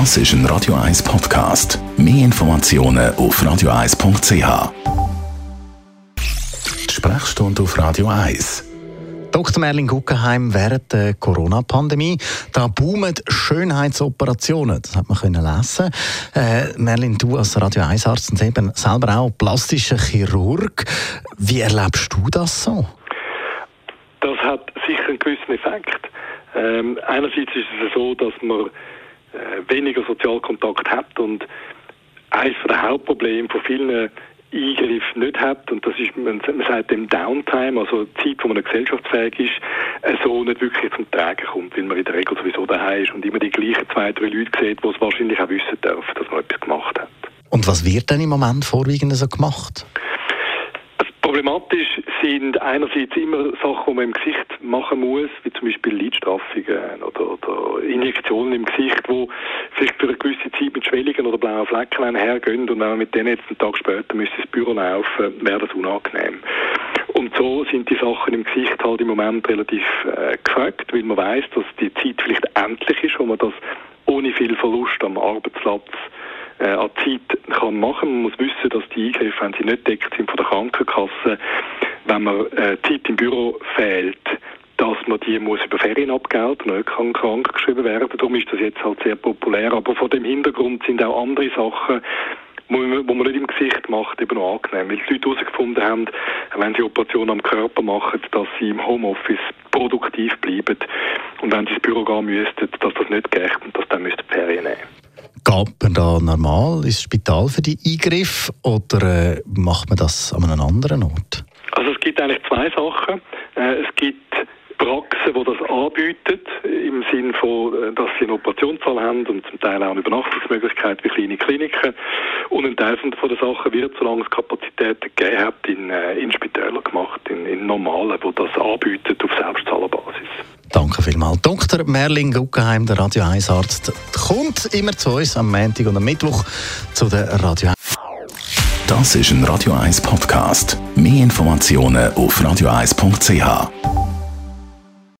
Das ist ein Radio 1 Podcast. Mehr Informationen auf radio1.ch. Sprechstunde auf Radio 1. Dr. Merlin Guggenheim während der Corona-Pandemie. Da boomen Schönheitsoperationen. Das hat man können lesen. Äh, Merlin, du als Radio 1-Arzt und eben selber auch plastischer Chirurg. Wie erlebst du das so? Das hat sicher einen gewissen Effekt. Ähm, einerseits ist es so, dass man weniger Sozialkontakt hat und eines der Hauptprobleme von vielen Eingriff nicht hat, und das ist, man, sagt dem Downtime, also Zeit, wo man gesellschaftsfähig ist, äh, so nicht wirklich zum Tragen kommt, weil man in der Regel sowieso daheim ist und immer die gleichen zwei, drei Leute sieht, die es wahrscheinlich auch wissen dürfen, dass man etwas gemacht hat. Und was wird denn im Moment vorwiegend so gemacht? Problematisch sind einerseits immer Sachen, die man im Gesicht machen muss, wie zum Beispiel Lidstraffungen oder, oder Injektionen im Gesicht, die vielleicht für eine gewisse Zeit mit Schwellungen oder blauen Flecken hergehen und wenn man mit denen jetzt einen Tag später müsste ins Büro laufen, wäre das unangenehm. Und so sind die Sachen im Gesicht halt im Moment relativ äh, gefragt, weil man weiß, dass die Zeit vielleicht endlich ist, wo man das ohne viel Verlust am Arbeitsplatz äh, an Zeit kann machen. Man muss wissen, dass die Eingriffe, wenn sie nicht deckt sind von der Krankenkasse, wenn man äh, Zeit im Büro fehlt, dass man die muss über Ferien abgelten nicht kann krank geschrieben werden. Darum ist das jetzt halt sehr populär. Aber vor dem Hintergrund sind auch andere Sachen, wo man nicht im Gesicht macht, eben noch angenehm. Weil die Leute herausgefunden haben, wenn sie Operationen am Körper machen, dass sie im Homeoffice produktiv bleiben und wenn sie ins Büro gehen müssten, dass das nicht geht und dass dann müssten Ferien nehmen. Geht man da normal ins Spital für die Eingriffe oder äh, macht man das an einem anderen Ort? Also es gibt eigentlich zwei Sachen. Äh, es gibt Praxen, die das anbieten, im Sinne von, äh, dass sie eine Operationssaal haben und zum Teil auch eine Übernachtungsmöglichkeit wie kleine Kliniken. Und ein Teil von den Sachen wird, solange es Kapazitäten gegeben hat, in, äh, in Spitälern gemacht, in, in normalen, die das anbieten auf Selbstzahlerbasis. Danke vielmals. Dr. Merlin Guggenheim, der Radio 1 Arzt, kommt immer zu uns am Montag und am Mittwoch zu der Radio 1. Das ist ein Radio 1 Podcast. Mehr Informationen auf radio1.ch.